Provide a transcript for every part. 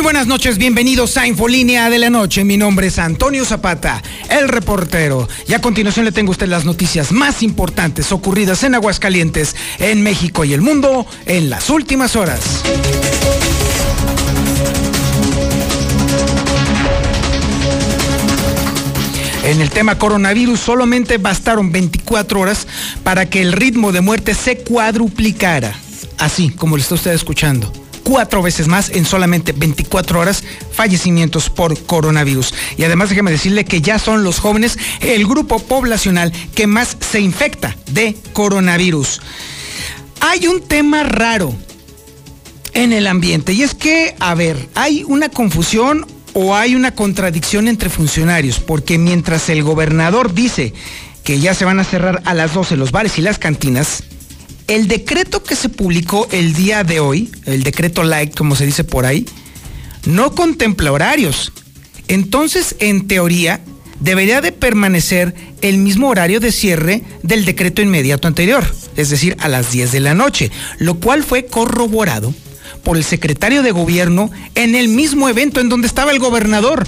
Muy buenas noches, bienvenidos a Infolínea de la Noche. Mi nombre es Antonio Zapata, el reportero. Y a continuación le tengo a usted las noticias más importantes ocurridas en Aguascalientes, en México y el mundo en las últimas horas. En el tema coronavirus solamente bastaron 24 horas para que el ritmo de muerte se cuadruplicara. Así como lo está usted escuchando cuatro veces más en solamente 24 horas fallecimientos por coronavirus. Y además déjeme decirle que ya son los jóvenes el grupo poblacional que más se infecta de coronavirus. Hay un tema raro en el ambiente y es que, a ver, hay una confusión o hay una contradicción entre funcionarios, porque mientras el gobernador dice que ya se van a cerrar a las 12 los bares y las cantinas, el decreto que se publicó el día de hoy, el decreto like, como se dice por ahí, no contempla horarios. Entonces, en teoría, debería de permanecer el mismo horario de cierre del decreto inmediato anterior, es decir, a las 10 de la noche, lo cual fue corroborado por el secretario de gobierno en el mismo evento en donde estaba el gobernador.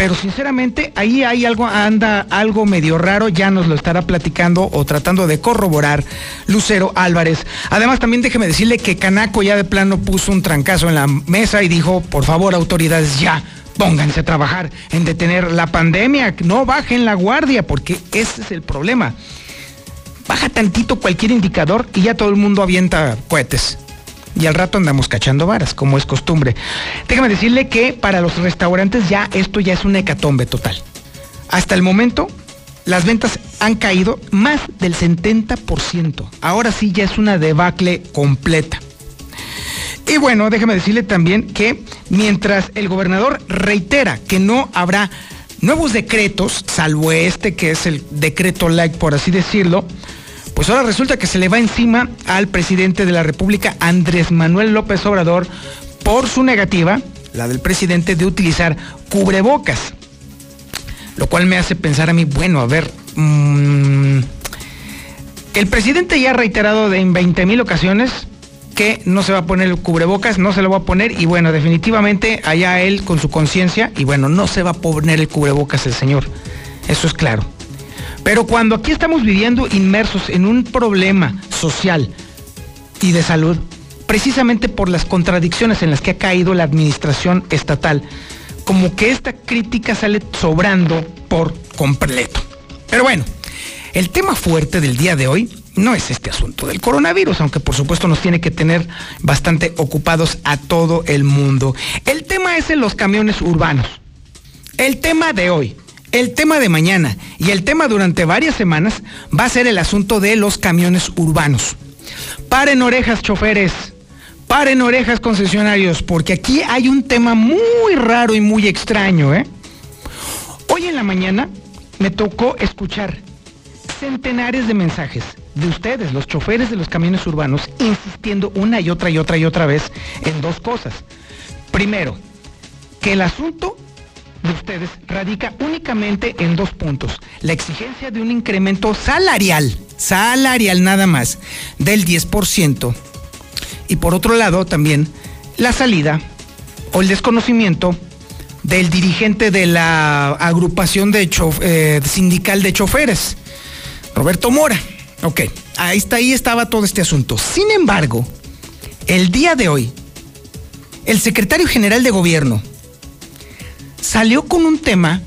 Pero sinceramente ahí hay algo, anda algo medio raro, ya nos lo estará platicando o tratando de corroborar Lucero Álvarez. Además también déjeme decirle que Canaco ya de plano puso un trancazo en la mesa y dijo, por favor autoridades ya, pónganse a trabajar en detener la pandemia, no bajen la guardia, porque ese es el problema. Baja tantito cualquier indicador y ya todo el mundo avienta cohetes y al rato andamos cachando varas, como es costumbre. Déjame decirle que para los restaurantes ya esto ya es una hecatombe total. Hasta el momento, las ventas han caído más del 70%. Ahora sí ya es una debacle completa. Y bueno, déjame decirle también que mientras el gobernador reitera que no habrá nuevos decretos, salvo este que es el decreto like, por así decirlo, pues ahora resulta que se le va encima al presidente de la República, Andrés Manuel López Obrador, por su negativa, la del presidente, de utilizar cubrebocas. Lo cual me hace pensar a mí, bueno, a ver, mmm, el presidente ya ha reiterado en 20 mil ocasiones que no se va a poner el cubrebocas, no se lo va a poner y bueno, definitivamente allá él con su conciencia y bueno, no se va a poner el cubrebocas el señor. Eso es claro. Pero cuando aquí estamos viviendo inmersos en un problema social y de salud, precisamente por las contradicciones en las que ha caído la administración estatal, como que esta crítica sale sobrando por completo. Pero bueno, el tema fuerte del día de hoy no es este asunto del coronavirus, aunque por supuesto nos tiene que tener bastante ocupados a todo el mundo. El tema es en los camiones urbanos. El tema de hoy el tema de mañana y el tema durante varias semanas va a ser el asunto de los camiones urbanos. Paren orejas, choferes. Paren orejas, concesionarios, porque aquí hay un tema muy raro y muy extraño. ¿eh? Hoy en la mañana me tocó escuchar centenares de mensajes de ustedes, los choferes de los camiones urbanos, insistiendo una y otra y otra y otra vez en dos cosas. Primero, que el asunto de ustedes radica únicamente en dos puntos. La exigencia de un incremento salarial, salarial nada más, del 10%. Y por otro lado también la salida o el desconocimiento del dirigente de la agrupación de eh, sindical de choferes, Roberto Mora. Ok, ahí está, ahí estaba todo este asunto. Sin embargo, el día de hoy, el secretario general de gobierno, salió con un tema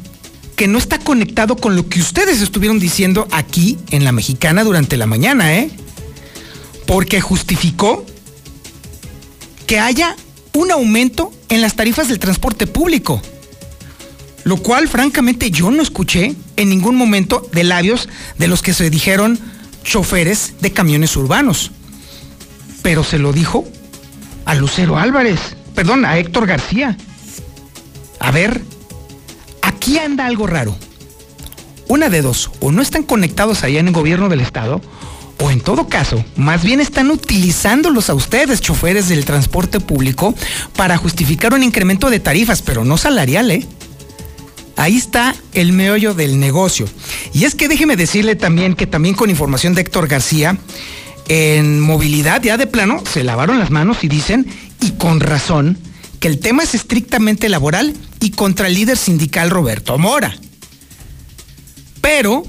que no está conectado con lo que ustedes estuvieron diciendo aquí en la mexicana durante la mañana, ¿eh? Porque justificó que haya un aumento en las tarifas del transporte público. Lo cual, francamente, yo no escuché en ningún momento de labios de los que se dijeron choferes de camiones urbanos. Pero se lo dijo a Lucero Álvarez, perdón, a Héctor García. A ver, aquí anda algo raro. Una de dos, o no están conectados allá en el gobierno del estado, o en todo caso, más bien están utilizándolos a ustedes, choferes del transporte público, para justificar un incremento de tarifas, pero no salarial, ¿eh? Ahí está el meollo del negocio. Y es que déjeme decirle también que también con información de Héctor García, en movilidad ya de plano se lavaron las manos y dicen, y con razón, que el tema es estrictamente laboral y contra el líder sindical Roberto Mora. Pero,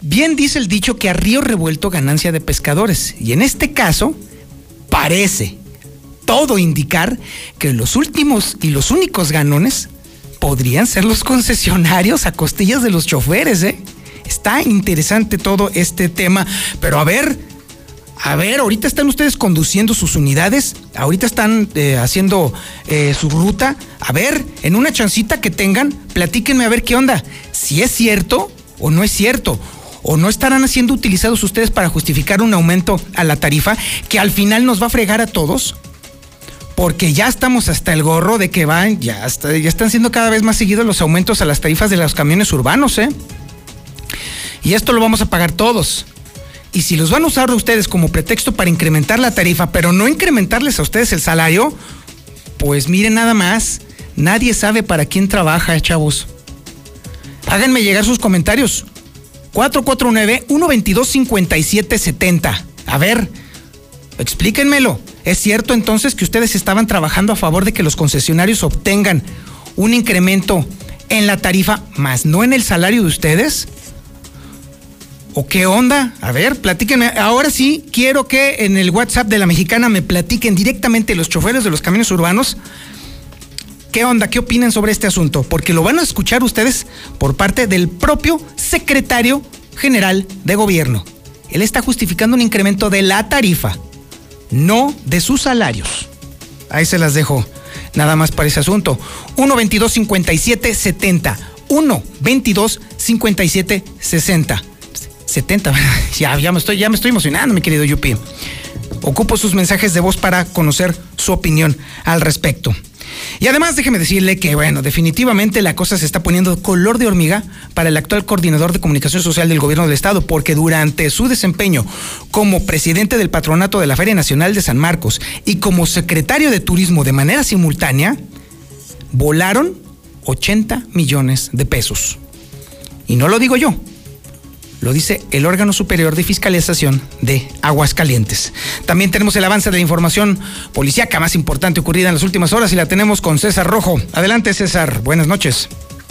bien dice el dicho que a río revuelto ganancia de pescadores. Y en este caso, parece todo indicar que los últimos y los únicos ganones podrían ser los concesionarios a costillas de los choferes, ¿eh? Está interesante todo este tema, pero a ver, a ver, ahorita están ustedes conduciendo sus unidades, ahorita están eh, haciendo eh, su ruta, a ver, en una chancita que tengan, platíquenme a ver qué onda, si es cierto o no es cierto, o no estarán siendo utilizados ustedes para justificar un aumento a la tarifa que al final nos va a fregar a todos porque ya estamos hasta el gorro de que van, ya, ya están siendo cada vez más seguidos los aumentos a las tarifas de los camiones urbanos, ¿eh? Y esto lo vamos a pagar todos. Y si los van a usar ustedes como pretexto para incrementar la tarifa, pero no incrementarles a ustedes el salario, pues miren nada más, nadie sabe para quién trabaja, chavos. Háganme llegar sus comentarios. 449-122-5770. A ver, explíquenmelo. ¿Es cierto entonces que ustedes estaban trabajando a favor de que los concesionarios obtengan un incremento en la tarifa, más no en el salario de ustedes? ¿O qué onda? A ver, platíquenme. Ahora sí, quiero que en el WhatsApp de la mexicana me platiquen directamente los choferes de los camiones urbanos. ¿Qué onda? ¿Qué opinan sobre este asunto? Porque lo van a escuchar ustedes por parte del propio secretario general de gobierno. Él está justificando un incremento de la tarifa no de sus salarios. Ahí se las dejo. Nada más para ese asunto. 1 22 57 70. 1 22 57 60. 70. Ya, ya, me estoy, ya me estoy emocionando, mi querido Yupi. Ocupo sus mensajes de voz para conocer su opinión al respecto. Y además déjeme decirle que, bueno, definitivamente la cosa se está poniendo color de hormiga para el actual coordinador de comunicación social del gobierno del estado, porque durante su desempeño como presidente del patronato de la Feria Nacional de San Marcos y como secretario de turismo de manera simultánea, volaron 80 millones de pesos. Y no lo digo yo, lo dice el órgano superior de fiscalización de Aguascalientes. También tenemos el avance de la información policíaca más importante ocurrida en las últimas horas y la tenemos con César Rojo. Adelante, César. Buenas noches.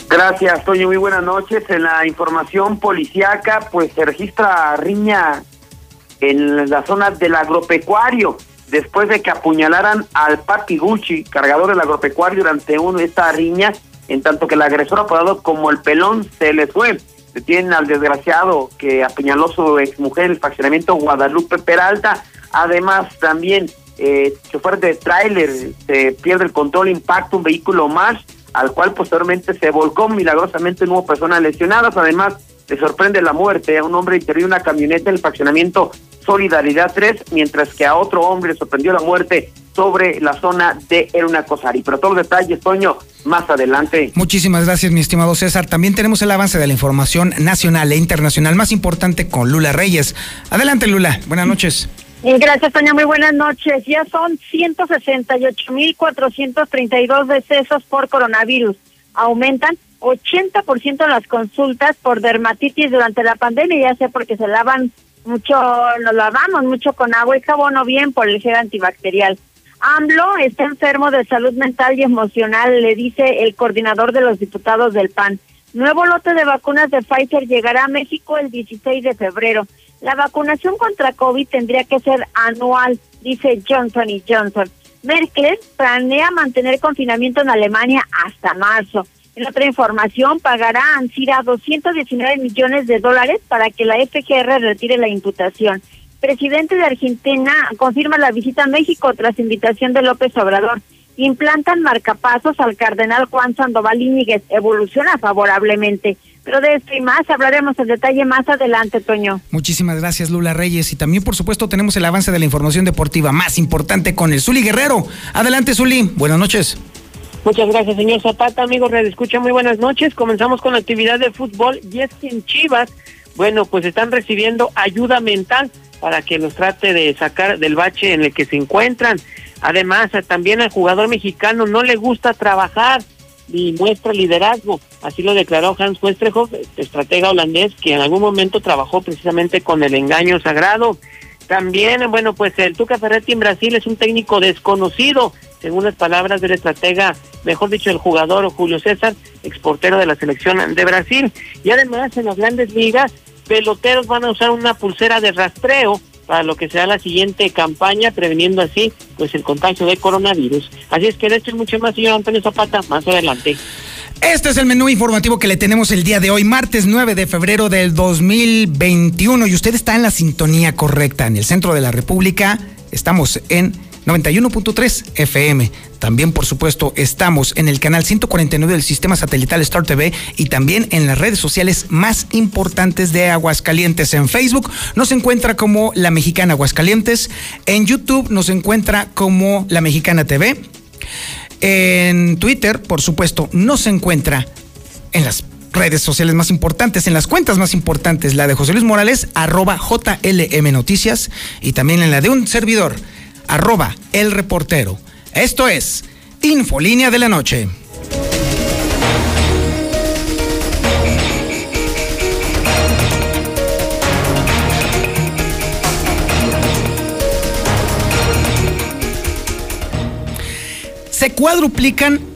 Gracias, Toño. Muy buenas noches. En la información policíaca, pues se registra riña en la zona del agropecuario después de que apuñalaran al Papi Gucci, cargador del agropecuario, durante uno esta riña, en tanto que el agresor apodado como el pelón se les fue detienen al desgraciado que apuñaló su exmujer, el faccionamiento Guadalupe Peralta. Además, también, eh, chofer de tráiler, se pierde el control, impacta un vehículo más, al cual posteriormente se volcó. Milagrosamente no hubo personas lesionadas. Además, le sorprende la muerte a un hombre interior una camioneta en el faccionamiento Solidaridad 3, mientras que a otro hombre le sorprendió la muerte sobre la zona de Cosari. Pero todos los detalles, Toño, más adelante. Muchísimas gracias, mi estimado César. También tenemos el avance de la información nacional e internacional más importante con Lula Reyes. Adelante, Lula. Buenas noches. Gracias, Toño. Muy buenas noches. Ya son 168.432 decesos por coronavirus. Aumentan 80% las consultas por dermatitis durante la pandemia, ya sea porque se lavan mucho, nos lavamos mucho con agua y jabón o bien por el gel antibacterial. AMLO está enfermo de salud mental y emocional, le dice el coordinador de los diputados del PAN. Nuevo lote de vacunas de Pfizer llegará a México el 16 de febrero. La vacunación contra COVID tendría que ser anual, dice Johnson y Johnson. Merkel planea mantener confinamiento en Alemania hasta marzo. En otra información, pagará ANSIRA 219 millones de dólares para que la FGR retire la imputación presidente de Argentina confirma la visita a México tras invitación de López Obrador. Implantan marcapasos al cardenal Juan Sandoval Íñiguez. Evoluciona favorablemente. Pero de esto y más hablaremos en detalle más adelante, Toño. Muchísimas gracias, Lula Reyes. Y también, por supuesto, tenemos el avance de la información deportiva más importante con el Zuli Guerrero. Adelante, Zuli. Buenas noches. Muchas gracias, señor Zapata. Amigos, Escucha, muy buenas noches. Comenzamos con la actividad de fútbol y es que en Chivas bueno, pues están recibiendo ayuda mental para que los trate de sacar del bache en el que se encuentran. Además, también al jugador mexicano no le gusta trabajar ni muestra liderazgo. Así lo declaró Hans Westrehoff, estratega holandés, que en algún momento trabajó precisamente con el engaño sagrado. También, bueno, pues el Tuca Ferretti en Brasil es un técnico desconocido, según las palabras del estratega, mejor dicho, el jugador Julio César, exportero de la selección de Brasil. Y además, en las grandes ligas, peloteros van a usar una pulsera de rastreo para lo que será la siguiente campaña, preveniendo así pues el contagio de coronavirus. Así es que de esto es mucho más, señor Antonio Zapata, más adelante. Este es el menú informativo que le tenemos el día de hoy, martes 9 de febrero del 2021. Y usted está en la sintonía correcta, en el centro de la República. Estamos en 91.3 FM. También, por supuesto, estamos en el canal 149 del sistema satelital Star TV y también en las redes sociales más importantes de Aguascalientes. En Facebook nos encuentra como La Mexicana Aguascalientes. En YouTube nos encuentra como La Mexicana TV. En Twitter, por supuesto, nos encuentra en las redes sociales más importantes, en las cuentas más importantes, la de José Luis Morales, arroba JLM Noticias, y también en la de un servidor, arroba el reportero. Esto es Infolínea de la Noche. Se cuadruplican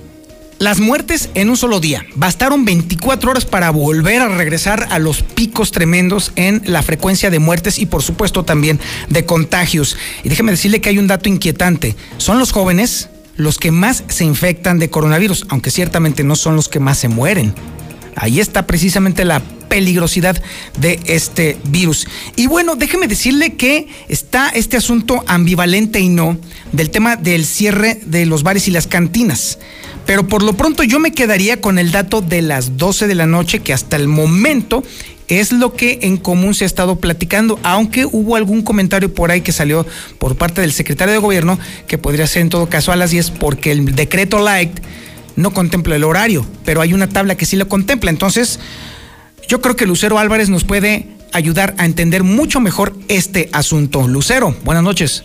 las muertes en un solo día. Bastaron 24 horas para volver a regresar a los picos tremendos en la frecuencia de muertes y por supuesto también de contagios. Y déjeme decirle que hay un dato inquietante. Son los jóvenes los que más se infectan de coronavirus, aunque ciertamente no son los que más se mueren. Ahí está precisamente la peligrosidad de este virus. Y bueno, déjeme decirle que está este asunto ambivalente y no del tema del cierre de los bares y las cantinas. Pero por lo pronto yo me quedaría con el dato de las 12 de la noche, que hasta el momento es lo que en común se ha estado platicando, aunque hubo algún comentario por ahí que salió por parte del secretario de gobierno que podría ser en todo caso a las 10 porque el decreto light no contempla el horario, pero hay una tabla que sí lo contempla. Entonces, yo creo que Lucero Álvarez nos puede ayudar a entender mucho mejor este asunto. Lucero, buenas noches.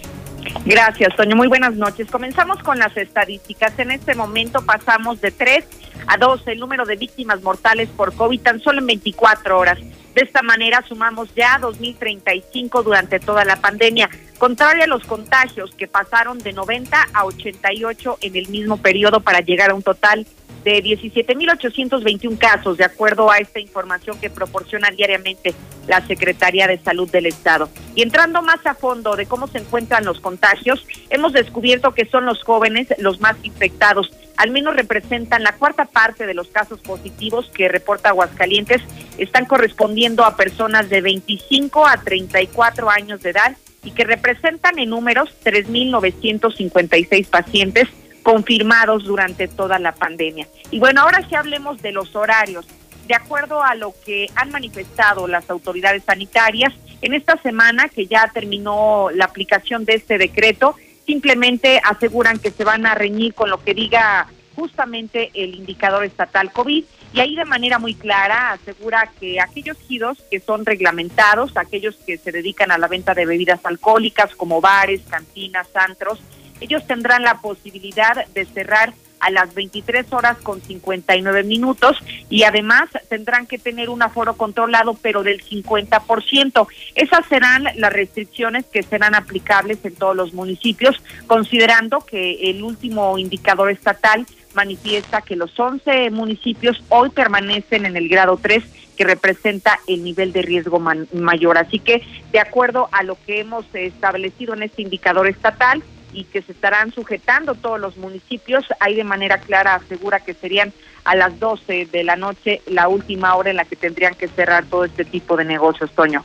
Gracias, Toño. Muy buenas noches. Comenzamos con las estadísticas. En este momento pasamos de 3 a 12 el número de víctimas mortales por COVID tan solo en 24 horas. De esta manera sumamos ya 2.035 durante toda la pandemia, contrario a los contagios que pasaron de 90 a 88 en el mismo periodo para llegar a un total de 17.821 casos, de acuerdo a esta información que proporciona diariamente la Secretaría de Salud del Estado. Y entrando más a fondo de cómo se encuentran los contagios, hemos descubierto que son los jóvenes los más infectados. Al menos representan la cuarta parte de los casos positivos que reporta Aguascalientes, están correspondiendo a personas de 25 a 34 años de edad y que representan en números 3.956 pacientes confirmados durante toda la pandemia. Y bueno, ahora sí hablemos de los horarios. De acuerdo a lo que han manifestado las autoridades sanitarias, en esta semana que ya terminó la aplicación de este decreto, simplemente aseguran que se van a reñir con lo que diga justamente el indicador estatal COVID. Y ahí de manera muy clara asegura que aquellos giros que son reglamentados, aquellos que se dedican a la venta de bebidas alcohólicas como bares, cantinas, antros, ellos tendrán la posibilidad de cerrar a las 23 horas con 59 minutos y además tendrán que tener un aforo controlado pero del 50%. Esas serán las restricciones que serán aplicables en todos los municipios, considerando que el último indicador estatal manifiesta que los 11 municipios hoy permanecen en el grado 3 que representa el nivel de riesgo mayor. Así que, de acuerdo a lo que hemos establecido en este indicador estatal, y que se estarán sujetando todos los municipios. Ahí de manera clara asegura que serían a las 12 de la noche la última hora en la que tendrían que cerrar todo este tipo de negocios, Toño.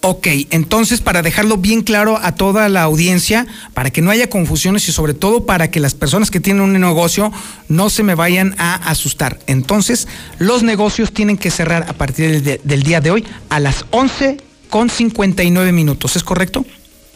Ok, entonces para dejarlo bien claro a toda la audiencia, para que no haya confusiones y sobre todo para que las personas que tienen un negocio no se me vayan a asustar. Entonces, los negocios tienen que cerrar a partir del, del día de hoy a las 11 con 59 minutos, ¿es correcto?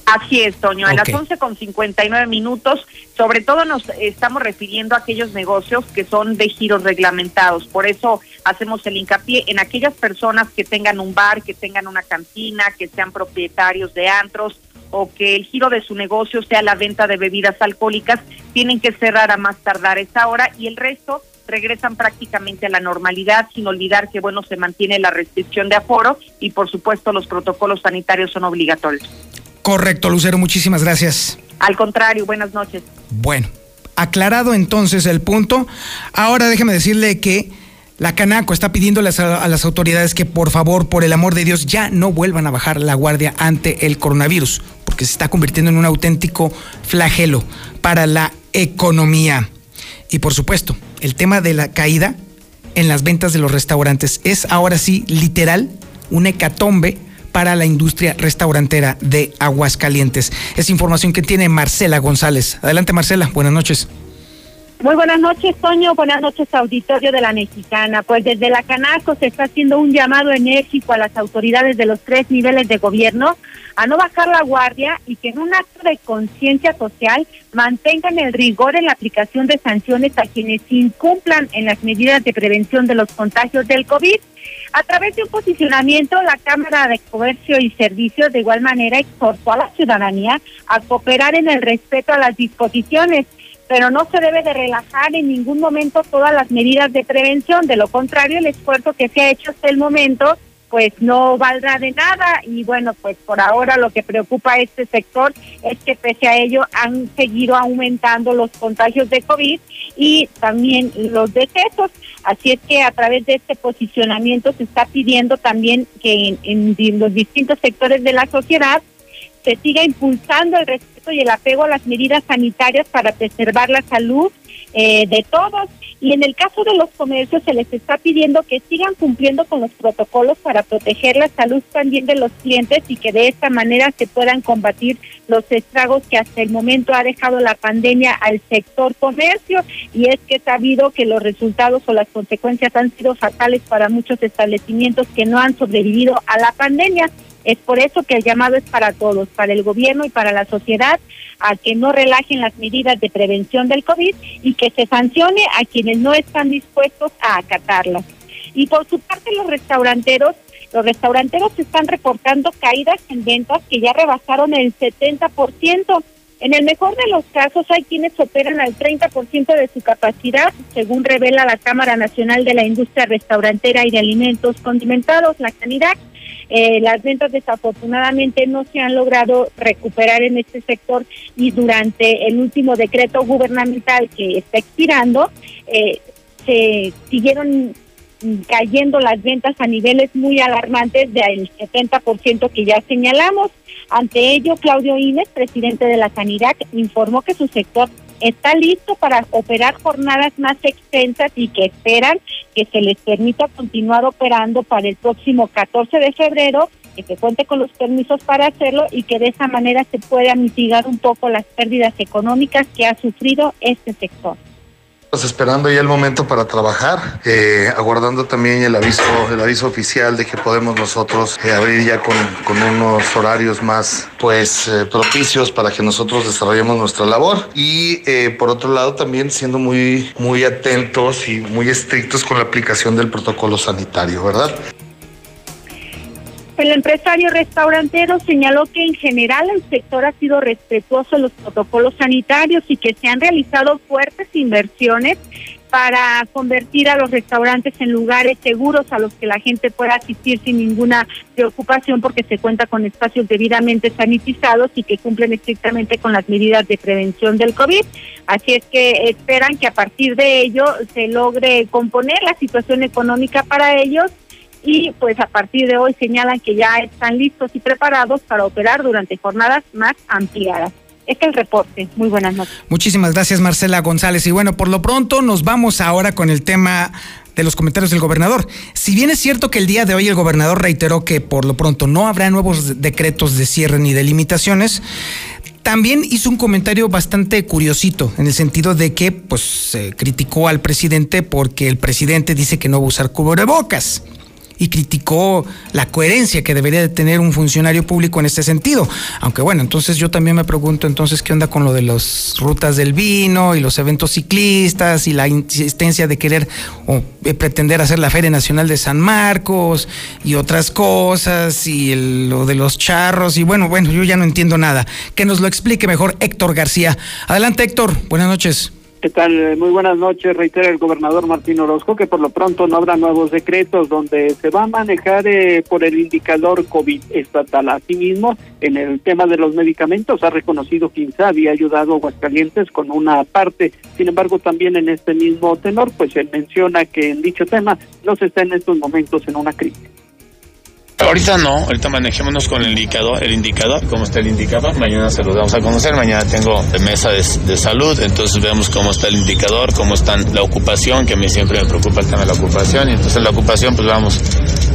Así es, Toño, a las 11 con 59 minutos, sobre todo nos estamos refiriendo a aquellos negocios que son de giros reglamentados, por eso hacemos el hincapié en aquellas personas que tengan un bar, que tengan una cantina, que sean propietarios de antros o que el giro de su negocio sea la venta de bebidas alcohólicas, tienen que cerrar a más tardar esa hora y el resto regresan prácticamente a la normalidad, sin olvidar que, bueno, se mantiene la restricción de aforo y, por supuesto, los protocolos sanitarios son obligatorios. Correcto, Lucero, muchísimas gracias. Al contrario, buenas noches. Bueno, aclarado entonces el punto, ahora déjeme decirle que la Canaco está pidiéndole a las autoridades que por favor, por el amor de Dios, ya no vuelvan a bajar la guardia ante el coronavirus, porque se está convirtiendo en un auténtico flagelo para la economía. Y por supuesto, el tema de la caída en las ventas de los restaurantes es ahora sí literal un hecatombe para la industria restaurantera de Aguascalientes. Es información que tiene Marcela González. Adelante Marcela, buenas noches. Muy buenas noches, Toño. Buenas noches, auditorio de la Mexicana. Pues desde la Canaco se está haciendo un llamado enérgico a las autoridades de los tres niveles de gobierno a no bajar la guardia y que en un acto de conciencia social mantengan el rigor en la aplicación de sanciones a quienes incumplan en las medidas de prevención de los contagios del COVID. A través de un posicionamiento, la Cámara de Comercio y Servicios de igual manera exhortó a la ciudadanía a cooperar en el respeto a las disposiciones pero no se debe de relajar en ningún momento todas las medidas de prevención. De lo contrario, el esfuerzo que se ha hecho hasta el momento pues no valdrá de nada y bueno, pues por ahora lo que preocupa a este sector es que pese a ello han seguido aumentando los contagios de COVID y también los decesos. Así es que a través de este posicionamiento se está pidiendo también que en, en los distintos sectores de la sociedad se siga impulsando el respeto y el apego a las medidas sanitarias para preservar la salud eh, de todos. Y en el caso de los comercios se les está pidiendo que sigan cumpliendo con los protocolos para proteger la salud también de los clientes y que de esta manera se puedan combatir los estragos que hasta el momento ha dejado la pandemia al sector comercio. Y es que he sabido que los resultados o las consecuencias han sido fatales para muchos establecimientos que no han sobrevivido a la pandemia. Es por eso que el llamado es para todos, para el gobierno y para la sociedad, a que no relajen las medidas de prevención del COVID y que se sancione a quienes no están dispuestos a acatarlas. Y por su parte los restauranteros, los restauranteros están reportando caídas en ventas que ya rebasaron el 70%. En el mejor de los casos hay quienes operan al 30% de su capacidad, según revela la Cámara Nacional de la Industria Restaurantera y de Alimentos Condimentados, la Canidad. Eh, las ventas desafortunadamente no se han logrado recuperar en este sector y durante el último decreto gubernamental que está expirando, eh, se siguieron cayendo las ventas a niveles muy alarmantes del 70% que ya señalamos. Ante ello, Claudio Inés, presidente de la Sanidad, informó que su sector está listo para operar jornadas más extensas y que esperan que se les permita continuar operando para el próximo 14 de febrero, que se cuente con los permisos para hacerlo y que de esa manera se pueda mitigar un poco las pérdidas económicas que ha sufrido este sector. Esperando ya el momento para trabajar, eh, aguardando también el aviso, el aviso oficial de que podemos nosotros eh, abrir ya con, con, unos horarios más pues eh, propicios para que nosotros desarrollemos nuestra labor y por otro lado también siendo muy muy atentos y muy estrictos con la aplicación del protocolo sanitario, ¿verdad? El empresario restaurantero señaló que en general el sector ha sido respetuoso los protocolos sanitarios y que se han realizado fuertes inversiones para convertir a los restaurantes en lugares seguros a los que la gente pueda asistir sin ninguna preocupación porque se cuenta con espacios debidamente sanitizados y que cumplen estrictamente con las medidas de prevención del COVID. Así es que esperan que a partir de ello se logre componer la situación económica para ellos y pues a partir de hoy señalan que ya están listos y preparados para operar durante jornadas más ampliadas. Este es el reporte. Muy buenas noches. Muchísimas gracias, Marcela González. Y bueno, por lo pronto nos vamos ahora con el tema de los comentarios del gobernador. Si bien es cierto que el día de hoy el gobernador reiteró que por lo pronto no habrá nuevos decretos de cierre ni de limitaciones, también hizo un comentario bastante curiosito, en el sentido de que pues criticó al presidente porque el presidente dice que no va a usar cubrebocas y criticó la coherencia que debería de tener un funcionario público en este sentido. Aunque bueno, entonces yo también me pregunto entonces qué onda con lo de las rutas del vino y los eventos ciclistas y la insistencia de querer o pretender hacer la Feria Nacional de San Marcos y otras cosas y lo de los charros y bueno, bueno, yo ya no entiendo nada. Que nos lo explique mejor Héctor García. Adelante Héctor, buenas noches. ¿Qué tal? Muy buenas noches. Reitera el gobernador Martín Orozco que por lo pronto no habrá nuevos decretos donde se va a manejar eh, por el indicador COVID estatal. Asimismo, en el tema de los medicamentos ha reconocido que INSA había ayudado a Aguascalientes con una parte. Sin embargo, también en este mismo tenor, pues se menciona que en dicho tema no se está en estos momentos en una crisis. Ahorita no, ahorita manejémonos con el indicador, el indicador, cómo está el indicador, mañana se lo vamos a conocer, mañana tengo mesa de, salud, entonces vemos cómo está el indicador, cómo está la ocupación, que a mí siempre me preocupa el tema de la ocupación, y entonces la ocupación pues vamos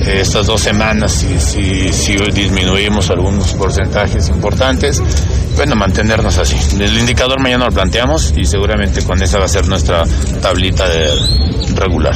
eh, estas dos semanas si, si, si disminuimos algunos porcentajes importantes, bueno, mantenernos así. El indicador mañana lo planteamos y seguramente con esa va a ser nuestra tablita de regular.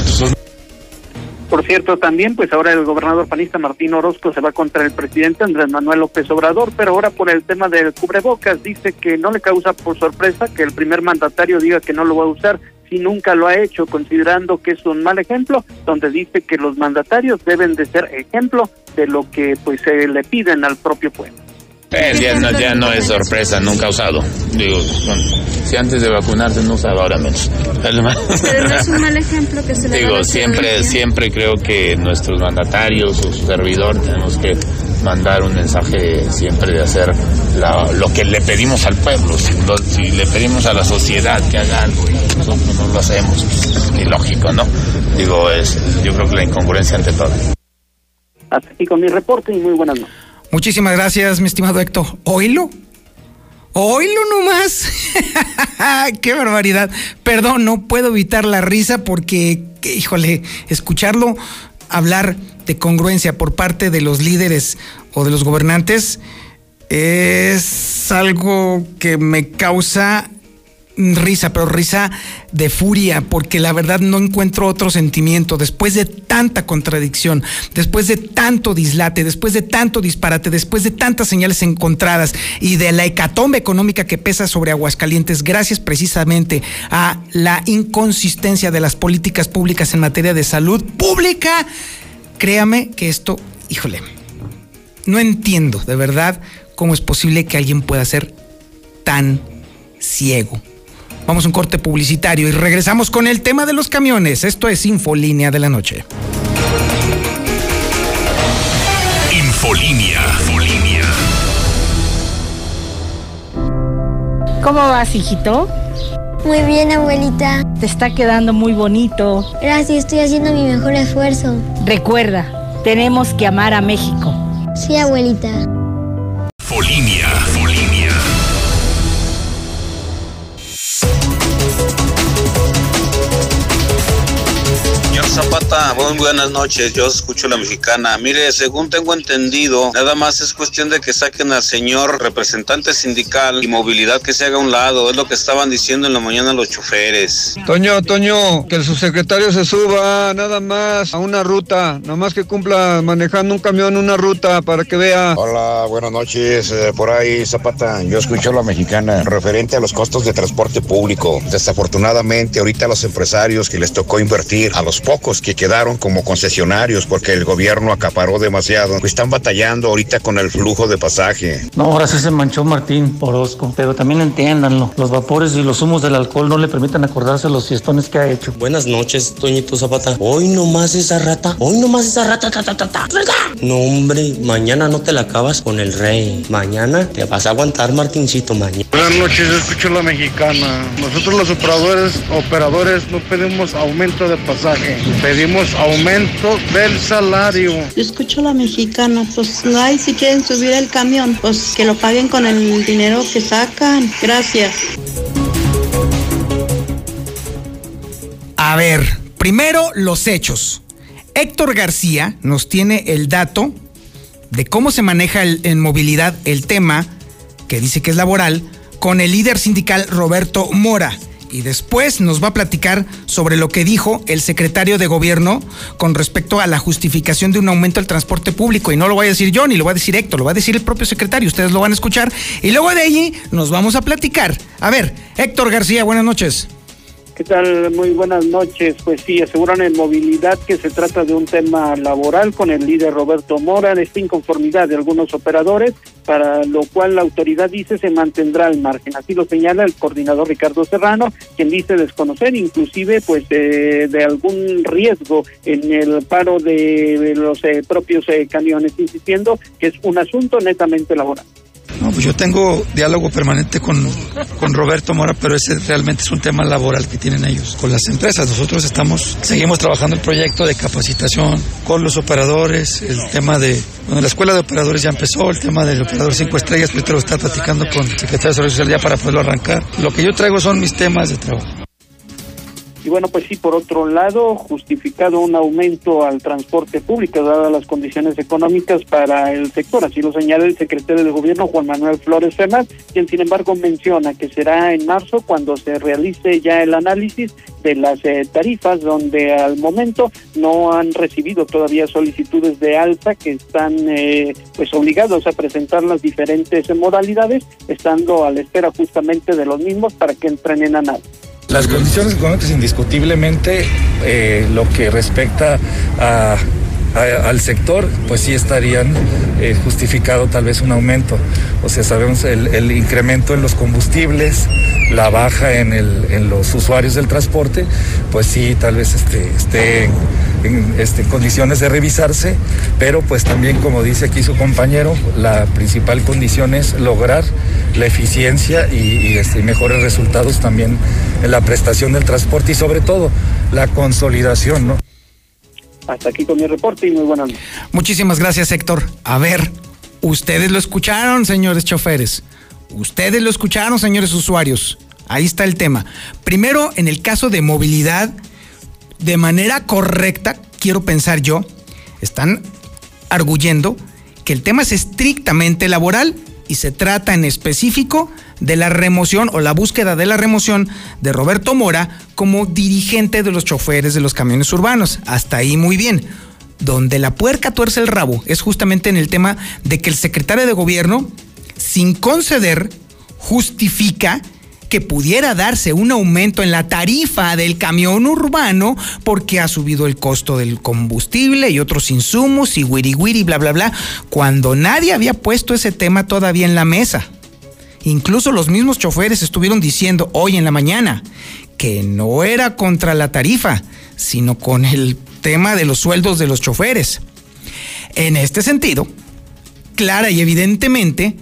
Por cierto, también, pues ahora el gobernador panista Martín Orozco se va contra el presidente Andrés Manuel López Obrador, pero ahora por el tema del cubrebocas dice que no le causa por sorpresa que el primer mandatario diga que no lo va a usar si nunca lo ha hecho, considerando que es un mal ejemplo, donde dice que los mandatarios deben de ser ejemplo de lo que pues se le piden al propio pueblo. Eh, ya, no, ya no es sorpresa, nunca ha usado. Digo, si antes de vacunarse no usaba, ahora menos. Pero no es un mal ejemplo que se le Digo, siempre, siempre creo que nuestros mandatarios o su servidor tenemos que mandar un mensaje siempre de hacer lo que le pedimos al pueblo. Si, le pedimos a la sociedad que haga algo y nosotros no lo hacemos, pues, lógico, ¿no? Digo, es, yo creo que la incongruencia ante todo. Hasta aquí con mi reporte y muy buenas noches. Muchísimas gracias, mi estimado Héctor. ¿Oílo? Oílo nomás. Qué barbaridad. Perdón, no puedo evitar la risa porque, híjole, escucharlo hablar de congruencia por parte de los líderes o de los gobernantes es algo que me causa risa, pero risa de furia, porque la verdad no encuentro otro sentimiento. Después de tanta contradicción, después de tanto dislate, después de tanto disparate, después de tantas señales encontradas y de la hecatombe económica que pesa sobre Aguascalientes, gracias precisamente a la inconsistencia de las políticas públicas en materia de salud pública, créame que esto, híjole, no entiendo de verdad cómo es posible que alguien pueda ser tan ciego. Vamos a un corte publicitario y regresamos con el tema de los camiones. Esto es Infolínea de la Noche. Infolínea, Infolínea. ¿Cómo vas, hijito? Muy bien, abuelita. Te está quedando muy bonito. Gracias, estoy haciendo mi mejor esfuerzo. Recuerda, tenemos que amar a México. Sí, abuelita. Folínea, Zapata, muy buenas noches, yo escucho la mexicana. Mire, según tengo entendido, nada más es cuestión de que saquen al señor representante sindical y movilidad que se haga a un lado, es lo que estaban diciendo en la mañana los choferes. Toño, Toño, que el subsecretario se suba nada más a una ruta, nada más que cumpla manejando un camión una ruta para que vea. Hola, buenas noches, eh, por ahí Zapata, yo escucho la mexicana referente a los costos de transporte público. Desafortunadamente, ahorita los empresarios que les tocó invertir a los pocos que quedaron como concesionarios porque el gobierno acaparó demasiado, pues están batallando ahorita con el flujo de pasaje. No, ahora sí se manchó Martín Orozco, pero también entiéndanlo, los vapores y los humos del alcohol no le permiten acordarse los fiestones que ha hecho. Buenas noches, Toñito Zapata. Hoy nomás esa rata, hoy nomás esa rata, ta, ta, ta, ta. No, hombre, mañana no te la acabas con el rey. Mañana te vas a aguantar, Martincito, mañana. Buenas noches, escucho la mexicana. Nosotros los operadores, operadores no pedimos aumento de pasaje pedimos aumento del salario. Yo escucho la mexicana, pues no hay si quieren subir el camión, pues que lo paguen con el dinero que sacan. Gracias. A ver, primero los hechos. Héctor García nos tiene el dato de cómo se maneja en movilidad el tema, que dice que es laboral, con el líder sindical Roberto Mora y después nos va a platicar sobre lo que dijo el secretario de gobierno con respecto a la justificación de un aumento del transporte público. Y no lo voy a decir yo ni lo va a decir Héctor, lo va a decir el propio secretario. Ustedes lo van a escuchar. Y luego de allí nos vamos a platicar. A ver, Héctor García, buenas noches. ¿Qué tal? Muy buenas noches. Pues sí, aseguran en movilidad que se trata de un tema laboral con el líder Roberto Mora, esta inconformidad de algunos operadores, para lo cual la autoridad dice se mantendrá al margen. Así lo señala el coordinador Ricardo Serrano, quien dice desconocer inclusive pues de, algún riesgo en el paro de, los eh, propios eh, camiones, insistiendo que es un asunto netamente laboral. No, pues yo tengo diálogo permanente con, con Roberto Mora, pero ese realmente es un tema laboral que tienen ellos con las empresas. Nosotros estamos, seguimos trabajando el proyecto de capacitación con los operadores, el tema de, bueno, la escuela de operadores ya empezó, el tema del operador cinco estrellas, pero te lo está platicando con el secretario de Salud Social ya para poderlo arrancar. Lo que yo traigo son mis temas de trabajo. Y bueno, pues sí, por otro lado, justificado un aumento al transporte público, dadas las condiciones económicas para el sector. Así lo señala el secretario de Gobierno, Juan Manuel Flores Femas, quien sin embargo menciona que será en marzo cuando se realice ya el análisis de las eh, tarifas, donde al momento no han recibido todavía solicitudes de alta, que están eh, pues obligados a presentar las diferentes modalidades, estando a la espera justamente de los mismos para que entren en análisis. Las condiciones económicas indiscutiblemente, eh, lo que respecta al sector, pues sí estarían eh, justificado tal vez un aumento. O sea, sabemos el, incremento en los combustibles, la baja en, en los usuarios del transporte, pues sí, tal vez este, esté en este, condiciones de revisarse, pero pues también, como dice aquí su compañero, la principal condición es lograr la eficiencia y, este, mejores resultados también en la prestación del transporte y sobre todo la consolidación, ¿no? Hasta aquí con mi reporte y muy buenas noches. Muchísimas gracias, Héctor. A ver, ustedes lo escucharon, señores choferes. Ustedes lo escucharon, señores usuarios. Ahí está el tema. Primero, en el caso de movilidad, de manera correcta, quiero pensar yo, están arguyendo que el tema es estrictamente laboral y se trata en específico de la remoción o la búsqueda de la remoción de Roberto Mora como dirigente de los choferes de los camiones urbanos. Hasta ahí muy bien. Donde la puerca tuerce el rabo es justamente en el tema de que el secretario de gobierno, sin conceder, justifica que pudiera darse un aumento en la tarifa del camión urbano porque ha subido el costo del combustible y otros insumos y wiri wiri, bla, bla, bla, cuando nadie había puesto ese tema todavía en la mesa. Incluso los mismos choferes estuvieron diciendo hoy en la mañana que no era contra la tarifa, sino con el tema de los sueldos de los choferes. En este sentido, clara y evidentemente,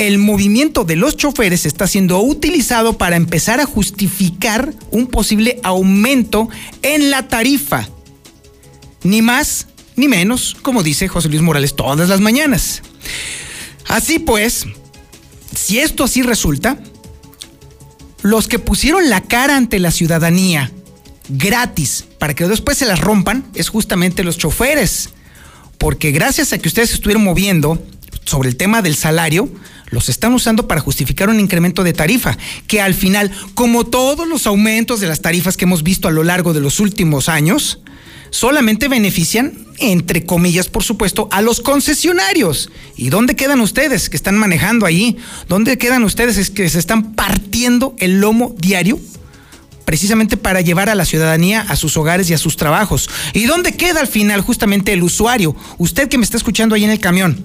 el movimiento de los choferes está siendo utilizado para empezar a justificar un posible aumento en la tarifa. Ni más ni menos, como dice José Luis Morales todas las mañanas. Así pues, si esto así resulta, los que pusieron la cara ante la ciudadanía gratis para que después se las rompan es justamente los choferes. Porque gracias a que ustedes estuvieron moviendo sobre el tema del salario, los están usando para justificar un incremento de tarifa, que al final, como todos los aumentos de las tarifas que hemos visto a lo largo de los últimos años, solamente benefician, entre comillas, por supuesto, a los concesionarios. ¿Y dónde quedan ustedes que están manejando ahí? ¿Dónde quedan ustedes que se están partiendo el lomo diario? precisamente para llevar a la ciudadanía a sus hogares y a sus trabajos. ¿Y dónde queda al final justamente el usuario? Usted que me está escuchando ahí en el camión.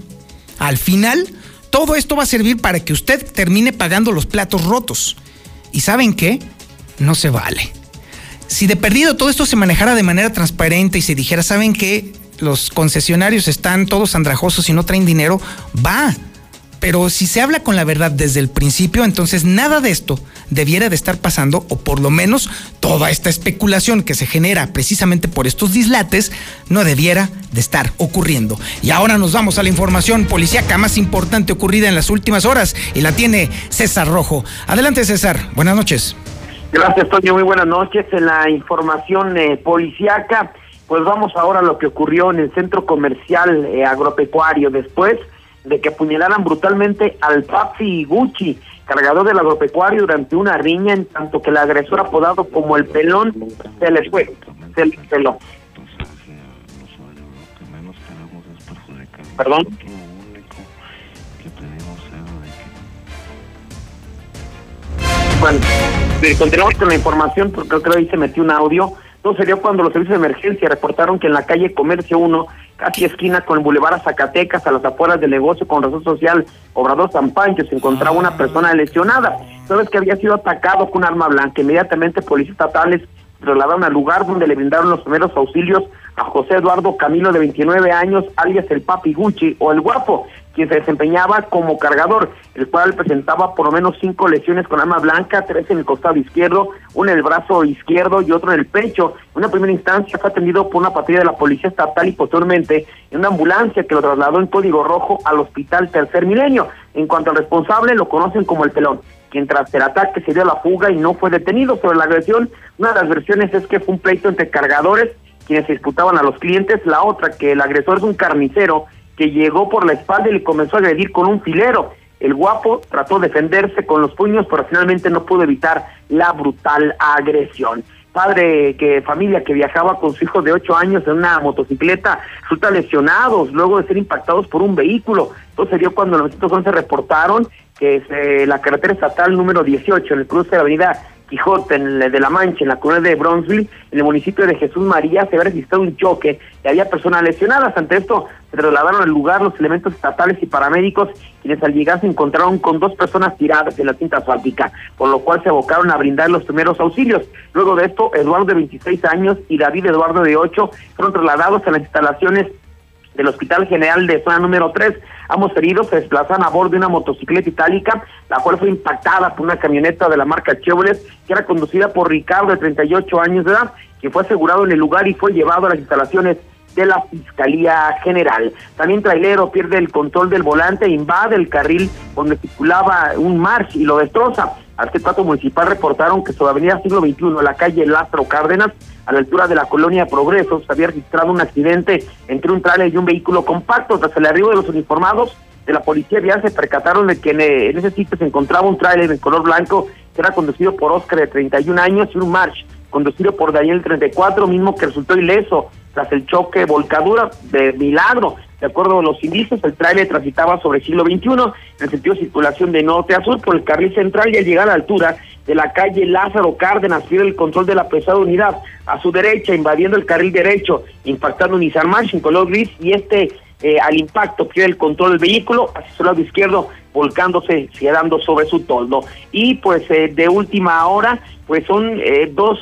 Al final, todo esto va a servir para que usted termine pagando los platos rotos. ¿Y saben qué? No se vale. Si de perdido todo esto se manejara de manera transparente y se dijera, ¿saben qué? Los concesionarios están todos andrajosos y no traen dinero, va. Pero si se habla con la verdad desde el principio, entonces nada de esto debiera de estar pasando, o por lo menos toda esta especulación que se genera precisamente por estos dislates, no debiera de estar ocurriendo. Y ahora nos vamos a la información policíaca más importante ocurrida en las últimas horas, y la tiene César Rojo. Adelante, César. Buenas noches. Gracias, Toño. Muy buenas noches. En la información eh, policíaca, pues vamos ahora a lo que ocurrió en el centro comercial eh, agropecuario. Después de que apuñalaran brutalmente al Papi Gucci, cargador del agropecuario, durante una riña, en tanto que el agresor apodado como el pelón se les fue, se les peló. Perdón. Bueno, continuamos con la información porque creo que ahí se metió un audio. Todo se dio cuando los servicios de emergencia reportaron que en la calle Comercio 1, casi esquina con el Boulevard Zacatecas, a las afueras del negocio con razón social Obrador San Pancho, se encontraba una persona lesionada. Sabes que había sido atacado con un arma blanca. Inmediatamente policías estatales trasladaron al lugar donde le brindaron los primeros auxilios a José Eduardo Camilo de 29 años, alias el Papi Gucci o el Guapo, quien se desempeñaba como cargador, el cual presentaba por lo menos cinco lesiones con arma blanca, tres en el costado izquierdo, una en el brazo izquierdo y otro en el pecho. En una primera instancia fue atendido por una patrulla de la Policía Estatal y posteriormente en una ambulancia que lo trasladó en código rojo al Hospital Tercer Milenio. En cuanto al responsable, lo conocen como el pelón quien tras el ataque se dio a la fuga y no fue detenido. Sobre la agresión, una de las versiones es que fue un pleito entre cargadores quienes se disputaban a los clientes, la otra que el agresor es un carnicero que llegó por la espalda y le comenzó a agredir con un filero. El guapo trató de defenderse con los puños, pero finalmente no pudo evitar la brutal agresión. Padre que familia que viajaba con su hijo de ocho años en una motocicleta resulta lesionados luego de ser impactados por un vehículo. Entonces dio cuando los 911 reportaron que es, eh, la carretera estatal número 18 en el cruce de la avenida Quijote, en el de La Mancha, en la comunidad de Bronzeville, en el municipio de Jesús María, se había registrado un choque y había personas lesionadas. Ante esto, se trasladaron al lugar los elementos estatales y paramédicos, quienes al llegar se encontraron con dos personas tiradas en la cinta asfáltica, por lo cual se abocaron a brindar los primeros auxilios. Luego de esto, Eduardo de 26 años y David Eduardo de 8 fueron trasladados a las instalaciones del Hospital General de Zona número 3. Ambos heridos se desplazan a bordo de una motocicleta itálica, la cual fue impactada por una camioneta de la marca Chevrolet, que era conducida por Ricardo, de 38 años de edad, que fue asegurado en el lugar y fue llevado a las instalaciones de la Fiscalía General. También Trailero pierde el control del volante invade el carril donde circulaba un march y lo destroza. Arquitecto municipal reportaron que sobre Avenida Siglo XXI, la calle Lastro Cárdenas, a la altura de la colonia Progreso, se había registrado un accidente entre un tráiler y un vehículo compacto. Tras el arribo de los uniformados de la policía vial se percataron de que en, ese sitio se encontraba un tráiler en color blanco que era conducido por Oscar de 31 años y un March conducido por Daniel 34, mismo que resultó ileso tras el choque volcadura de milagro. De acuerdo a los indicios, el tráiler transitaba sobre el siglo XXI en el sentido de circulación de norte a sur por el carril central y al llegar a la altura de la calle Lázaro Cárdenas pierde el control de la pesada unidad a su derecha, invadiendo el carril derecho, impactando un Nissan March en color gris y este eh, al impacto pierde el control del vehículo hacia su lado izquierdo, volcándose, quedando sobre su toldo. Y pues eh, de última hora, pues son eh, dos,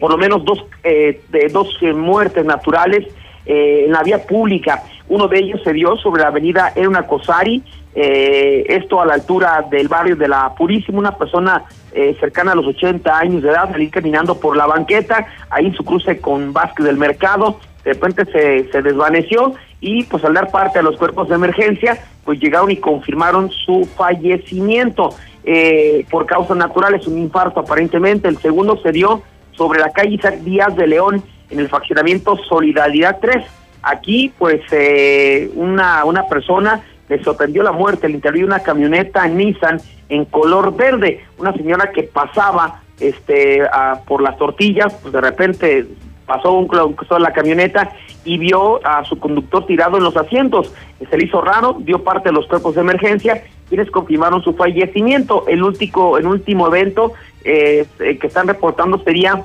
por lo menos dos, de dos muertes naturales en la vía pública. Uno de ellos se dio sobre la avenida Eruna Cosari, eh, esto a la altura del barrio de la Purísima, una persona eh, cercana a los 80 años de edad, salir caminando por la banqueta, ahí en su cruce con Vázquez del Mercado, de repente se, se desvaneció y pues al dar parte a los cuerpos de emergencia, pues llegaron y confirmaron su fallecimiento. Eh, por causas naturales, un infarto aparentemente, el segundo se dio sobre la calle Isaac Díaz de León, en el faccionamiento Solidaridad 3. Aquí, pues, eh, una, una persona le sorprendió la muerte al interior de una camioneta Nissan en color verde. Una señora que pasaba este por las tortillas, pues de repente pasó un a la camioneta y vio a su conductor tirado en los asientos. Se le hizo raro, dio parte de los cuerpos de emergencia, quienes confirmaron su fallecimiento. El último, el último evento eh, que están reportando sería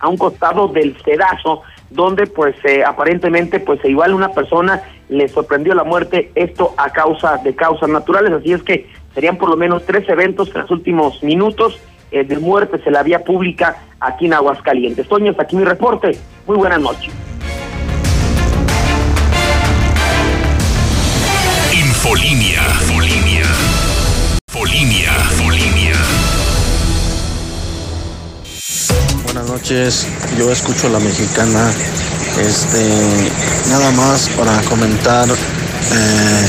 a un costado del sedazo donde pues eh, aparentemente pues igual una persona le sorprendió la muerte, esto a causa de causas naturales, así es que serían por lo menos tres eventos en los últimos minutos eh, de muerte en la vía pública aquí en Aguascalientes. Toño, hasta aquí mi reporte. Muy buenas noches. Infolinia, Infolinia, Infolinia, Infolinia. Buenas noches, yo escucho a la mexicana. Este, nada más para comentar. Eh,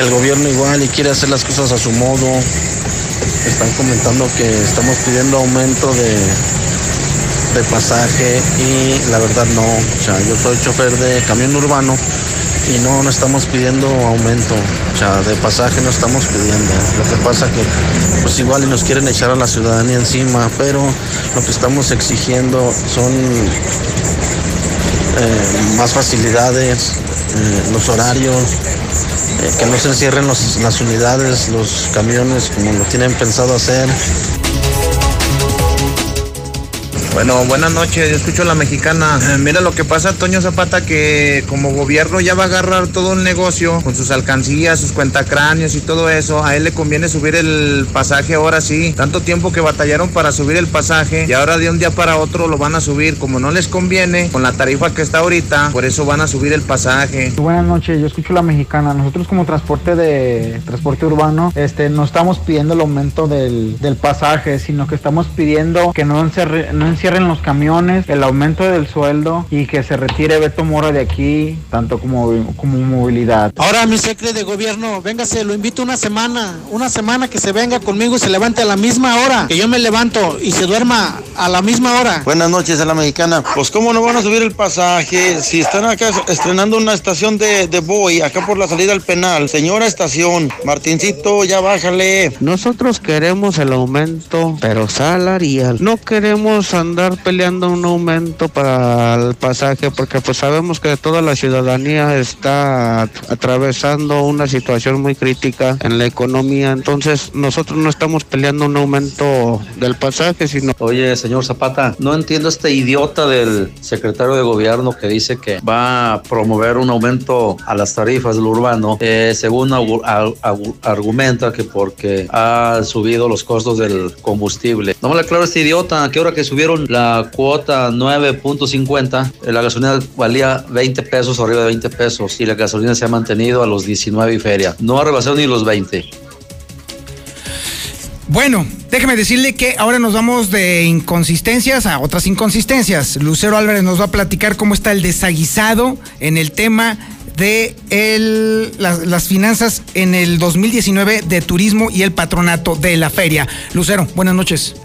el gobierno igual y quiere hacer las cosas a su modo. Están comentando que estamos pidiendo aumento de, de pasaje y la verdad no. O sea, yo soy chofer de camión urbano y no, no estamos pidiendo aumento, o sea, de pasaje no estamos pidiendo. Lo que pasa que pues igual nos quieren echar a la ciudadanía encima, pero lo que estamos exigiendo son eh, más facilidades, eh, los horarios, eh, que no se encierren las unidades, los camiones como lo tienen pensado hacer. Bueno, buenas noches, yo escucho a la mexicana. Eh, mira lo que pasa, Toño Zapata, que como gobierno ya va a agarrar todo el negocio con sus alcancías, sus cuentacráneos y todo eso. A él le conviene subir el pasaje ahora sí. Tanto tiempo que batallaron para subir el pasaje y ahora de un día para otro lo van a subir. Como no les conviene, con la tarifa que está ahorita, por eso van a subir el pasaje. Buenas noches, yo escucho a la mexicana. Nosotros como transporte de transporte urbano, este, no estamos pidiendo el aumento del, del pasaje, sino que estamos pidiendo que no, encerre, no cierren los camiones, el aumento del sueldo y que se retire Beto Mora de aquí, tanto como, como movilidad. Ahora mi secretario de gobierno, véngase, lo invito una semana, una semana que se venga conmigo y se levante a la misma hora, que yo me levanto y se duerma a la misma hora. Buenas noches a la mexicana. Pues cómo no van a subir el pasaje si están acá estrenando una estación de, de Boy, acá por la salida al penal. Señora estación, Martincito, ya bájale. Nosotros queremos el aumento, pero salarial. No queremos andar peleando un aumento para el pasaje porque pues sabemos que toda la ciudadanía está atravesando una situación muy crítica en la economía, entonces nosotros no estamos peleando un aumento del pasaje, sino... Oye, señor Zapata, no entiendo este idiota del secretario de gobierno que dice que va a promover un aumento a las tarifas del urbano, eh, según argumenta que porque ha subido los costos del combustible. No me le aclaro a este idiota, ¿a qué hora que subieron la cuota 9.50, eh, la gasolina valía 20 pesos, arriba de 20 pesos, y la gasolina se ha mantenido a los 19 y feria. No ha rebasado ni los 20. Bueno, déjeme decirle que ahora nos vamos de inconsistencias a otras inconsistencias. Lucero Álvarez nos va a platicar cómo está el desaguisado en el tema de el, las, las, finanzas en el 2019 de turismo y el patronato de la feria. Lucero, buenas noches.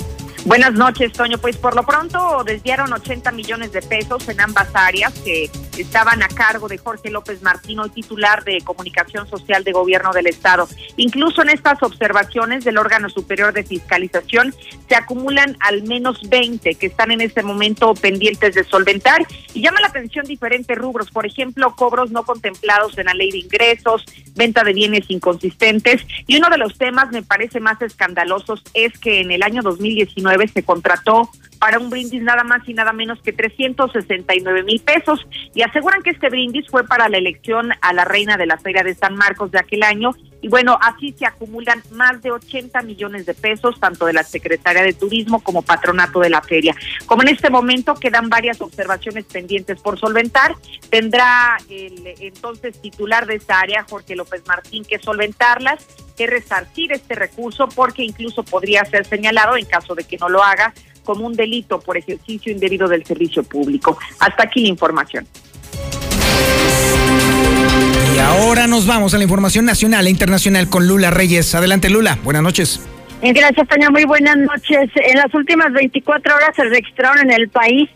Buenas noches, Toño. Pues por lo pronto desviaron 80 millones de pesos en ambas áreas que estaban a cargo de Jorge López Martino, titular de Comunicación Social de Gobierno del Estado. Incluso en estas observaciones del órgano superior de fiscalización se acumulan al menos 20 que están en este momento pendientes de solventar y llama la atención diferentes rubros, por ejemplo, cobros no contemplados en la ley de ingresos, venta de bienes inconsistentes y uno de los temas me parece más escandalosos es que en el año 2019 se contrató para un brindis nada más y nada menos que 369 mil pesos y aseguran que este brindis fue para la elección a la reina de la Feria de San Marcos de aquel año y bueno, así se acumulan más de 80 millones de pesos tanto de la Secretaría de Turismo como patronato de la feria. Como en este momento quedan varias observaciones pendientes por solventar, tendrá el entonces titular de esta área, Jorge López Martín, que solventarlas que resarcir este recurso porque incluso podría ser señalado en caso de que no lo haga como un delito por ejercicio indebido del servicio público. Hasta aquí la información. Y ahora nos vamos a la información nacional e internacional con Lula Reyes. Adelante Lula, buenas noches. Gracias, Tania. Muy buenas noches. En las últimas 24 horas se registraron en el país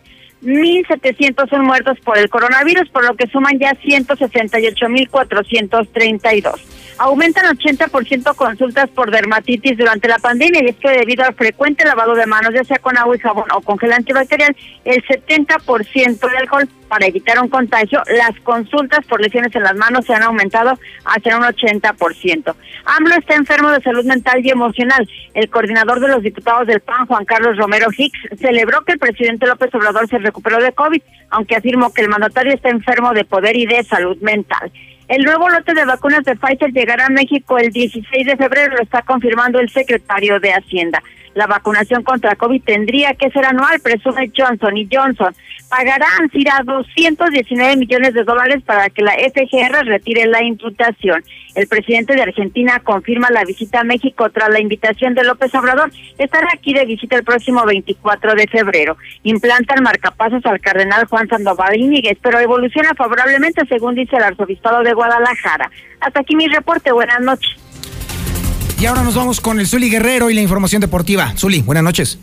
1.700 son muertos por el coronavirus, por lo que suman ya 168.432. Aumentan 80% consultas por dermatitis durante la pandemia y es que debido al frecuente lavado de manos, ya sea con agua y jabón o con gel antibacterial, el 70% de alcohol para evitar un contagio, las consultas por lesiones en las manos se han aumentado hacia un 80%. AMLO está enfermo de salud mental y emocional. El coordinador de los diputados del PAN, Juan Carlos Romero Hicks, celebró que el presidente López Obrador se recuperó de COVID, aunque afirmó que el mandatario está enfermo de poder y de salud mental. El nuevo lote de vacunas de Pfizer llegará a México el 16 de febrero, lo está confirmando el secretario de Hacienda. La vacunación contra COVID tendría que ser anual, presume Johnson y Johnson. Pagarán, CIRA, 219 millones de dólares para que la FGR retire la imputación. El presidente de Argentina confirma la visita a México tras la invitación de López Obrador. Estará aquí de visita el próximo 24 de febrero. Implantan marcapasos al cardenal Juan Sandoval Íñiguez, pero evoluciona favorablemente, según dice el arzobispado de Guadalajara. Hasta aquí mi reporte. Buenas noches. Y ahora nos vamos con el Zuli Guerrero y la información deportiva. Zuli, buenas noches.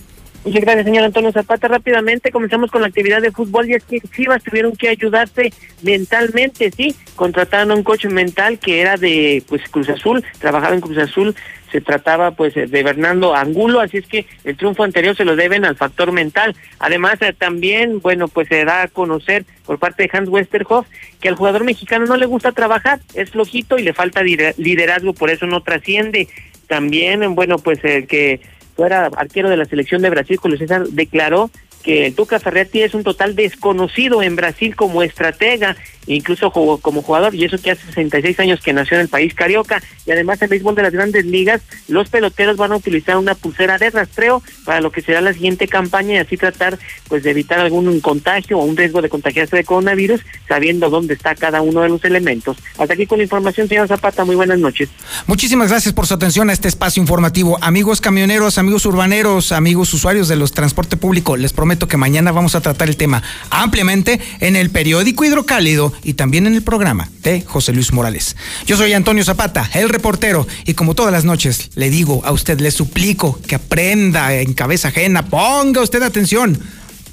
Muchas gracias, señor Antonio Zapata. Rápidamente comenzamos con la actividad de fútbol y es que Chivas tuvieron que ayudarse mentalmente, sí, contrataron a un coach mental que era de pues Cruz Azul, trabajaba en Cruz Azul, se trataba pues de Bernardo Angulo, así es que el triunfo anterior se lo deben al factor mental. Además eh, también, bueno, pues se da a conocer por parte de Hans Westerhoff que al jugador mexicano no le gusta trabajar, es flojito y le falta liderazgo, por eso no trasciende. También, bueno, pues el que fuera arquero de la selección de Brasil, Julio César, declaró que el Tuca Ferretti es un total desconocido en Brasil como estratega, incluso como jugador, y eso que hace 66 años que nació en el país carioca, y además en béisbol de las grandes ligas, los peloteros van a utilizar una pulsera de rastreo para lo que será la siguiente campaña y así tratar pues de evitar algún contagio o un riesgo de contagiarse de coronavirus, sabiendo dónde está cada uno de los elementos. Hasta aquí con la información, señor Zapata, muy buenas noches. Muchísimas gracias por su atención a este espacio informativo. Amigos camioneros, amigos urbaneros, amigos usuarios de los transporte público, les prometo que mañana vamos a tratar el tema ampliamente en el periódico Hidrocálido y también en el programa de José Luis Morales. Yo soy Antonio Zapata, el reportero, y como todas las noches le digo a usted, le suplico que aprenda en cabeza ajena, ponga usted atención,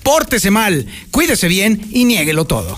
pórtese mal, cuídese bien y niéguelo todo.